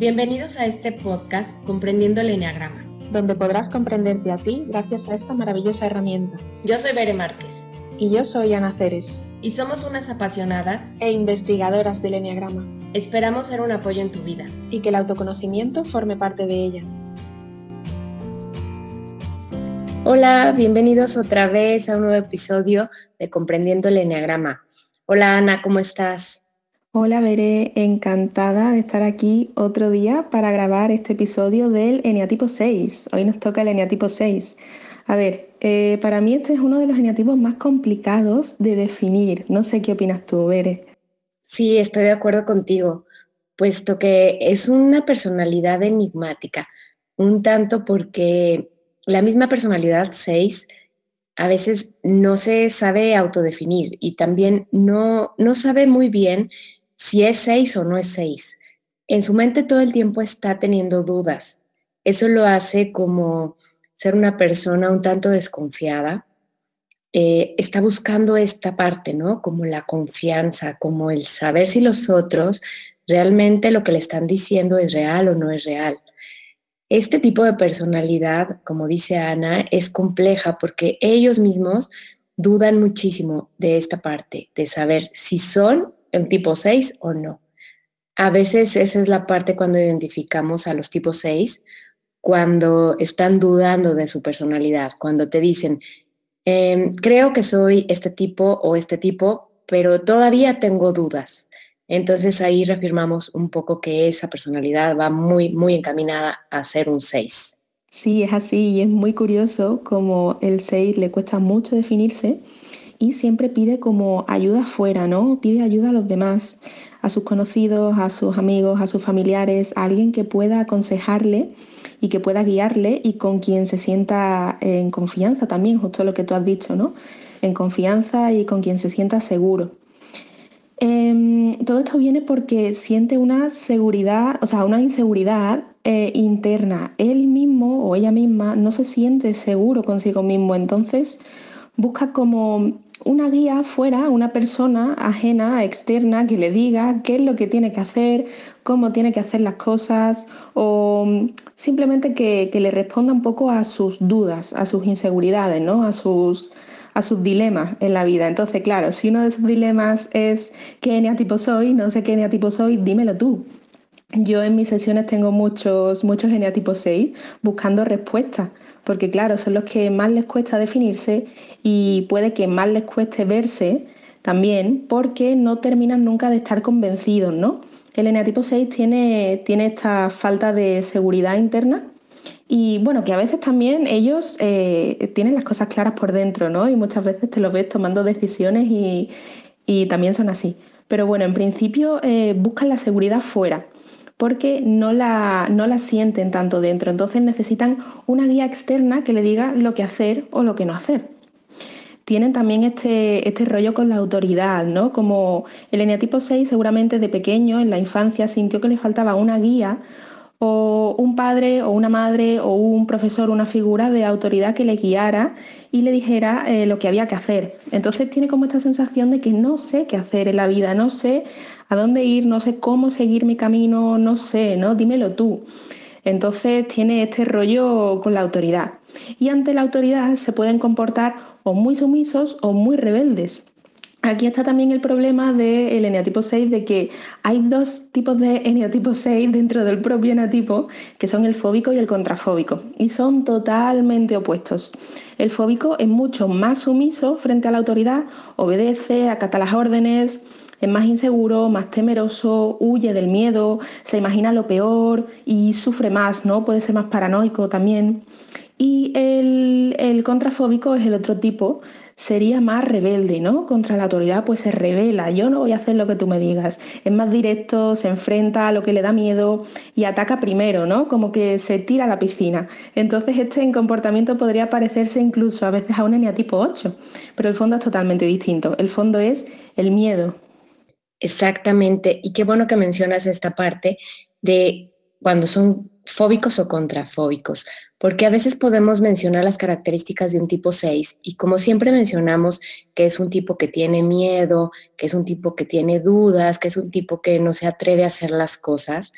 Bienvenidos a este podcast Comprendiendo el Enneagrama, donde podrás comprenderte a ti gracias a esta maravillosa herramienta. Yo soy Bere Márquez. Y yo soy Ana Ceres. Y somos unas apasionadas e investigadoras del Enneagrama. Esperamos ser un apoyo en tu vida. Y que el autoconocimiento forme parte de ella. Hola, bienvenidos otra vez a un nuevo episodio de Comprendiendo el Enneagrama. Hola Ana, ¿cómo estás? Hola, Veré, encantada de estar aquí otro día para grabar este episodio del Eneatipo 6. Hoy nos toca el Eneatipo 6. A ver, eh, para mí este es uno de los eneatipos más complicados de definir. No sé qué opinas tú, Veré. Sí, estoy de acuerdo contigo, puesto que es una personalidad enigmática, un tanto porque la misma personalidad 6 a veces no se sabe autodefinir y también no, no sabe muy bien si es seis o no es seis. En su mente todo el tiempo está teniendo dudas. Eso lo hace como ser una persona un tanto desconfiada. Eh, está buscando esta parte, ¿no? Como la confianza, como el saber si los otros realmente lo que le están diciendo es real o no es real. Este tipo de personalidad, como dice Ana, es compleja porque ellos mismos dudan muchísimo de esta parte, de saber si son en tipo 6 o no. A veces esa es la parte cuando identificamos a los tipos 6, cuando están dudando de su personalidad, cuando te dicen, em, creo que soy este tipo o este tipo, pero todavía tengo dudas. Entonces ahí reafirmamos un poco que esa personalidad va muy, muy encaminada a ser un 6. Sí, es así y es muy curioso como el 6 le cuesta mucho definirse y siempre pide como ayuda afuera, ¿no? Pide ayuda a los demás, a sus conocidos, a sus amigos, a sus familiares, a alguien que pueda aconsejarle y que pueda guiarle y con quien se sienta en confianza también, justo lo que tú has dicho, ¿no? En confianza y con quien se sienta seguro. Em, todo esto viene porque siente una seguridad, o sea, una inseguridad eh, interna. Él mismo o ella misma no se siente seguro consigo mismo, entonces busca como una guía fuera, una persona ajena, externa, que le diga qué es lo que tiene que hacer, cómo tiene que hacer las cosas o simplemente que, le responda un poco a sus dudas, a sus inseguridades, ¿no? a, sus, a sus dilemas en la vida. Entonces, claro, si uno de esos dilemas es qué eneatipo soy, no sé qué eneatipo soy, dímelo tú. Yo en mis sesiones tengo muchos, muchos eneatipos 6 buscando respuestas porque claro, son los que más les cuesta definirse y puede que más les cueste verse también porque no terminan nunca de estar convencidos, ¿no? El eneatipo 6 tiene, tiene esta falta de seguridad interna y bueno, que a veces también ellos eh, tienen las cosas claras por dentro, ¿no? Y muchas veces te los ves tomando decisiones y, también son así. Pero bueno, en principio eh, buscan la seguridad fuera porque no la, no la sienten tanto dentro. Entonces necesitan una guía externa que le diga lo que hacer o lo que no hacer. Tienen también este, este rollo con la autoridad, ¿no? Como el eneatipo 6 seguramente de pequeño, en la infancia, sintió que le faltaba una guía o un padre o una madre o un profesor, una figura de autoridad que le guiara y le dijera eh, lo que había que hacer. Entonces tiene como esta sensación de que no sé qué hacer en la vida, no sé a dónde ir, no sé cómo seguir mi camino, no sé, ¿no? Dímelo tú. Entonces tiene este rollo con la autoridad. Y ante la autoridad se pueden comportar o muy sumisos o muy rebeldes. Aquí está también el problema del eneatipo 6 de que hay dos tipos de eneatipo 6 dentro del propio eneatipo, que son el fóbico y el contrafóbico, y son totalmente opuestos. El fóbico es mucho más sumiso frente a la autoridad, obedece, acata las órdenes, es más inseguro, más temeroso, huye del miedo, se imagina lo peor y sufre más, ¿no? Puede ser más paranoico también. Y el, el contrafóbico es el otro tipo, sería más rebelde, ¿no? Contra la autoridad, pues se revela, yo no voy a hacer lo que tú me digas. Es más directo, se enfrenta a lo que le da miedo y ataca primero, ¿no? Como que se tira a la piscina. Entonces este comportamiento podría parecerse incluso a veces a un eneatipo 8, pero el fondo es totalmente distinto. El fondo es el miedo, Exactamente. Y qué bueno que mencionas esta parte de cuando son fóbicos o contrafóbicos, porque a veces podemos mencionar las características de un tipo 6 y como siempre mencionamos que es un tipo que tiene miedo, que es un tipo que tiene dudas, que es un tipo que no se atreve a hacer las cosas,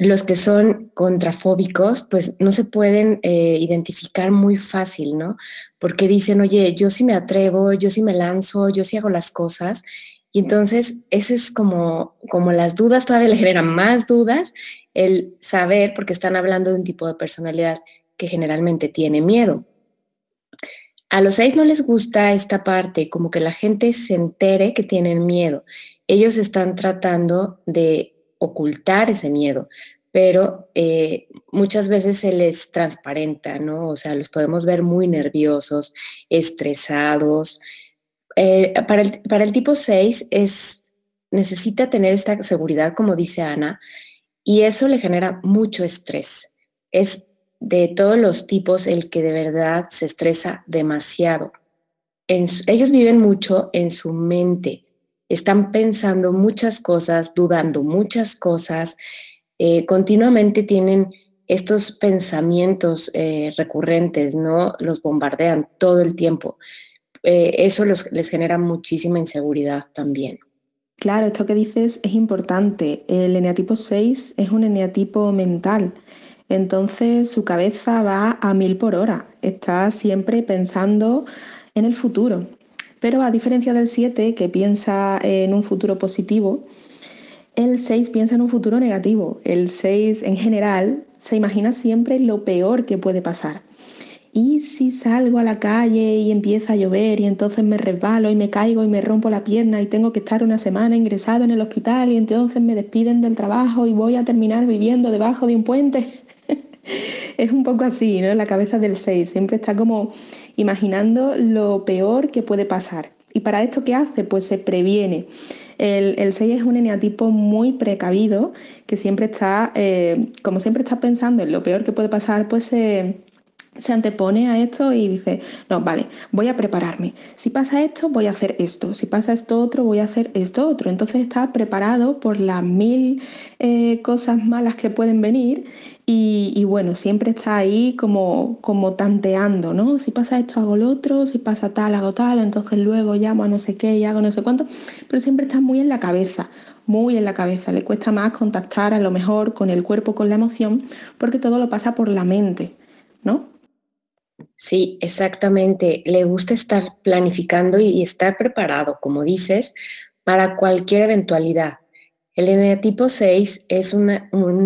los que son contrafóbicos, pues no se pueden eh, identificar muy fácil, ¿no? Porque dicen, oye, yo sí me atrevo, yo sí me lanzo, yo sí hago las cosas. Y entonces, ese es como, como las dudas, todavía le generan más dudas el saber, porque están hablando de un tipo de personalidad que generalmente tiene miedo. A los seis no les gusta esta parte, como que la gente se entere que tienen miedo. Ellos están tratando de ocultar ese miedo, pero eh, muchas veces se les transparenta, ¿no? O sea, los podemos ver muy nerviosos, estresados. Eh, para, el, tipo 6 es, necesita tener esta seguridad, como dice Ana, y eso le genera mucho estrés. Es de todos los tipos el que de verdad se estresa demasiado. ellos viven mucho en su mente, están pensando muchas cosas, dudando muchas cosas, eh, continuamente tienen estos pensamientos eh, recurrentes, ¿no? Los bombardean todo el tiempo. Eh, eso les genera muchísima inseguridad también. Claro, esto que dices es importante. El eneatipo 6 es un eneatipo mental. Entonces su cabeza va a mil por hora. Está siempre pensando en el futuro. Pero a diferencia del 7, que piensa en un futuro positivo, el 6 piensa en un futuro negativo. El 6 en general se imagina siempre lo peor que puede pasar. ¿Y si salgo a la calle y empieza a llover y entonces me resbalo y me caigo y me rompo la pierna y tengo que estar una semana ingresado en el hospital y entonces me despiden del trabajo y voy a terminar viviendo debajo de un puente? es un poco así, ¿no? La cabeza del 6, siempre está como imaginando lo peor que puede pasar. ¿Y para esto qué hace? Pues se previene. El, el 6 es un eneatipo muy precavido que siempre está, eh, como siempre está pensando en lo peor que puede pasar, pues se se antepone a esto y dice, no, vale, voy a prepararme. Si pasa esto, voy a hacer esto. Si pasa esto otro, voy a hacer esto otro. Entonces está preparado por las mil eh, cosas malas que pueden venir y, bueno, siempre está ahí como, como tanteando, ¿no? Si pasa esto, hago lo otro, si pasa tal, hago tal, entonces luego llamo a no sé qué y hago no sé cuánto, pero siempre está muy en la cabeza, muy en la cabeza. Le cuesta más contactar a lo mejor con el cuerpo, con la emoción, porque todo lo pasa por la mente, ¿no? Sí, exactamente. Le gusta estar planificando y estar preparado, como dices, para cualquier eventualidad. El eneatipo 6 es un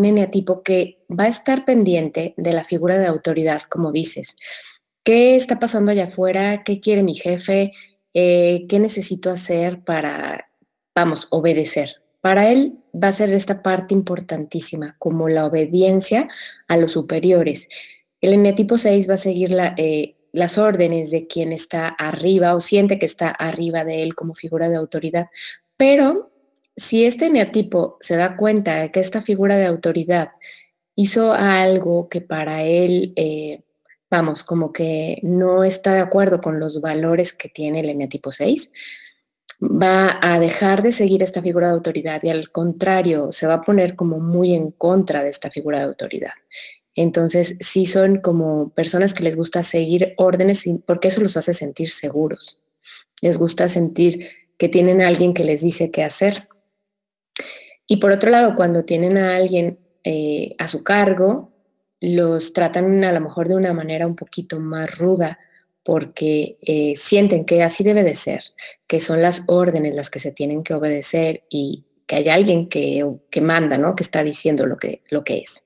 eneatipo que va a estar pendiente de la figura de autoridad, como dices. ¿Qué está pasando allá afuera? ¿Qué quiere mi jefe? Eh, ¿Qué necesito hacer para, vamos, obedecer? Para él va a ser esta parte importantísima, como la obediencia a los superiores. El eneatipo 6 va a seguir eh, las órdenes de quien está arriba o siente que está arriba de él como figura de autoridad. Pero si este eneatipo se da cuenta de que esta figura de autoridad hizo algo que para él, eh, vamos, como que no está de acuerdo con los valores que tiene el eneatipo 6, va a dejar de seguir esta figura de autoridad y al contrario, se va a poner como muy en contra de esta figura de autoridad. Entonces, sí son como personas que les gusta seguir órdenes porque eso los hace sentir seguros. Les gusta sentir que tienen a alguien que les dice qué hacer. Y por otro lado, cuando tienen a alguien eh, a su cargo, los tratan a lo mejor de una manera un poquito más ruda porque eh, sienten que así debe de ser, que son las órdenes las que se tienen que obedecer y que hay alguien que, que manda, ¿no? que está diciendo lo que, lo que es.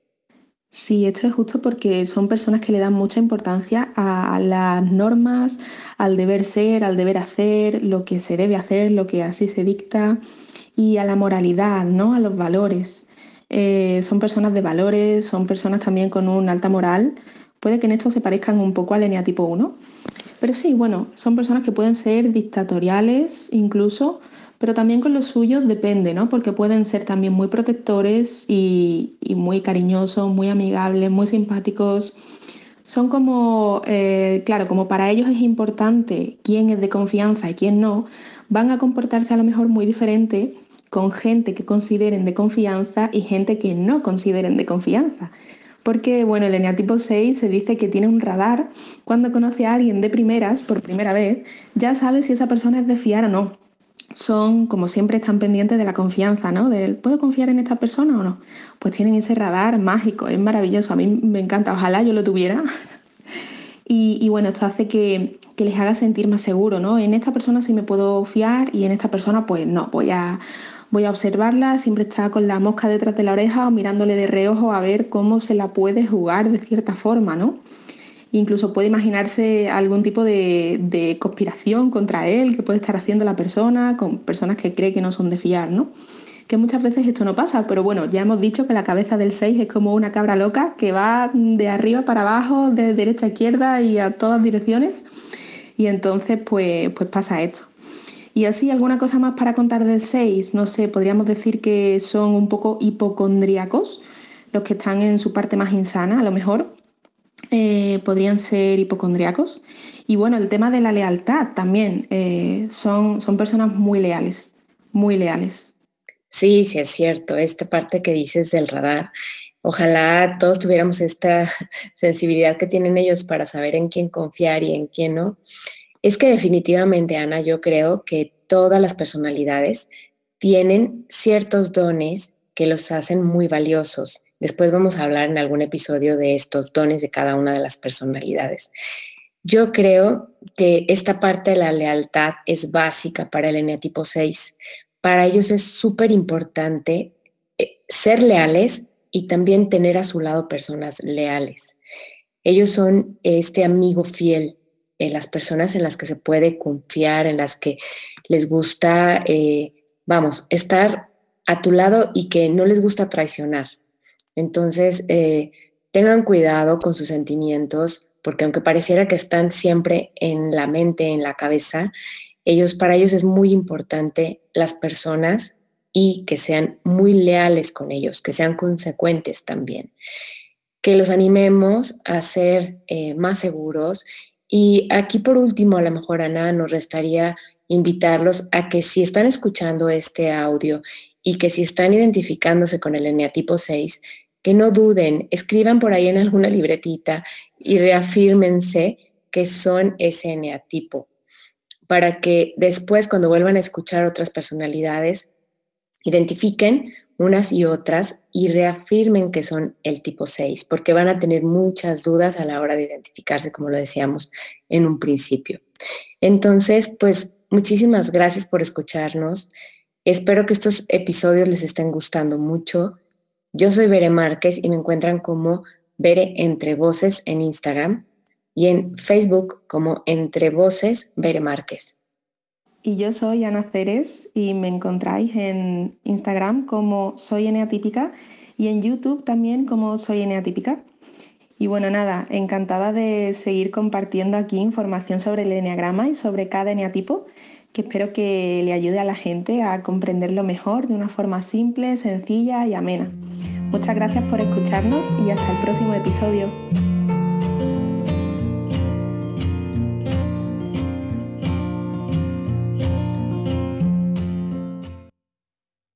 Sí, esto es justo porque son personas que le dan mucha importancia a las normas, al deber ser, al deber hacer, lo que se debe hacer, lo que así se dicta y a la moralidad, ¿no? A los valores. Eh, son personas de valores, son personas también con una alta moral. Puede que en esto se parezcan un poco al eneatipo 1. Pero sí, bueno, son personas que pueden ser dictatoriales incluso, pero también con los suyos depende, ¿no? Porque pueden ser también muy protectores y, muy cariñosos, muy amigables, muy simpáticos. Son como, eh, claro, como para ellos es importante quién es de confianza y quién no, van a comportarse a lo mejor muy diferente con gente que consideren de confianza y gente que no consideren de confianza. Porque, bueno, el eneatipo 6 se dice que tiene un radar. Cuando conoce a alguien de primeras, por primera vez, ya sabe si esa persona es de fiar o no son, como siempre, están pendientes de la confianza, ¿no? Del, ¿puedo confiar en esta persona o no? Pues tienen ese radar mágico, es maravilloso, a mí me encanta, ojalá yo lo tuviera. y, bueno, esto hace que, que, les haga sentir más seguro, ¿no? En esta persona sí me puedo fiar y en esta persona pues no, voy a, voy a observarla, siempre está con la mosca detrás de la oreja o mirándole de reojo a ver cómo se la puede jugar de cierta forma, ¿no? Incluso puede imaginarse algún tipo de, conspiración contra él que puede estar haciendo la persona, con personas que cree que no son de fiar, ¿no? Que muchas veces esto no pasa, pero bueno, ya hemos dicho que la cabeza del 6 es como una cabra loca que va de arriba para abajo, de derecha a izquierda y a todas direcciones. Y entonces, pues, pues pasa esto. Y así, alguna cosa más para contar del 6, no sé, podríamos decir que son un poco hipocondríacos, los que están en su parte más insana, a lo mejor, eh, podrían ser hipocondriacos. Y bueno, el tema de la lealtad también. Eh, son, son personas muy leales, muy leales. Sí, sí, es cierto. Esta parte que dices del radar. Ojalá todos tuviéramos esta sensibilidad que tienen ellos para saber en quién confiar y en quién no. Es que definitivamente, Ana, yo creo que todas las personalidades tienen ciertos dones que los hacen muy valiosos Después vamos a hablar en algún episodio de estos dones de cada una de las personalidades. Yo creo que esta parte de la lealtad es básica para el eneatipo 6. Para ellos es súper importante eh, ser leales y también tener a su lado personas leales. Ellos son este amigo fiel, las personas en las que se puede confiar, en las que les gusta, eh, vamos, estar a tu lado y que no les gusta traicionar. Entonces, eh, tengan cuidado con sus sentimientos, porque aunque pareciera que están siempre en la mente, en la cabeza, ellos, para ellos es muy importante las personas y que sean muy leales con ellos, que sean consecuentes también. Que los animemos a ser eh, más seguros. Y aquí por último, a lo mejor Ana, nos restaría invitarlos a que si están escuchando este audio y que si están identificándose con el eneatipo 6, que no duden, escriban por ahí en alguna libretita y reafírmense que son ese eneatipo, para que después cuando vuelvan a escuchar otras personalidades, identifiquen unas y otras y reafirmen que son el tipo 6, porque van a tener muchas dudas a la hora de identificarse, como lo decíamos en un principio. Entonces, pues muchísimas gracias por escucharnos. Espero que estos episodios les estén gustando mucho. Yo soy Bere Márquez y me encuentran como Bere Entre Voces en Instagram y en Facebook como Entre Voces Bere Márquez. Y yo soy Ana Ceres y me encontráis en Instagram como Soy Eneatípica y en YouTube también como Soy Eneatípica. Y bueno, nada, encantada de seguir compartiendo aquí información sobre el eneagrama y sobre cada eneatipo, que espero que le ayude a la gente a comprenderlo mejor de una forma simple, sencilla y amena. Muchas gracias por escucharnos y hasta el próximo episodio.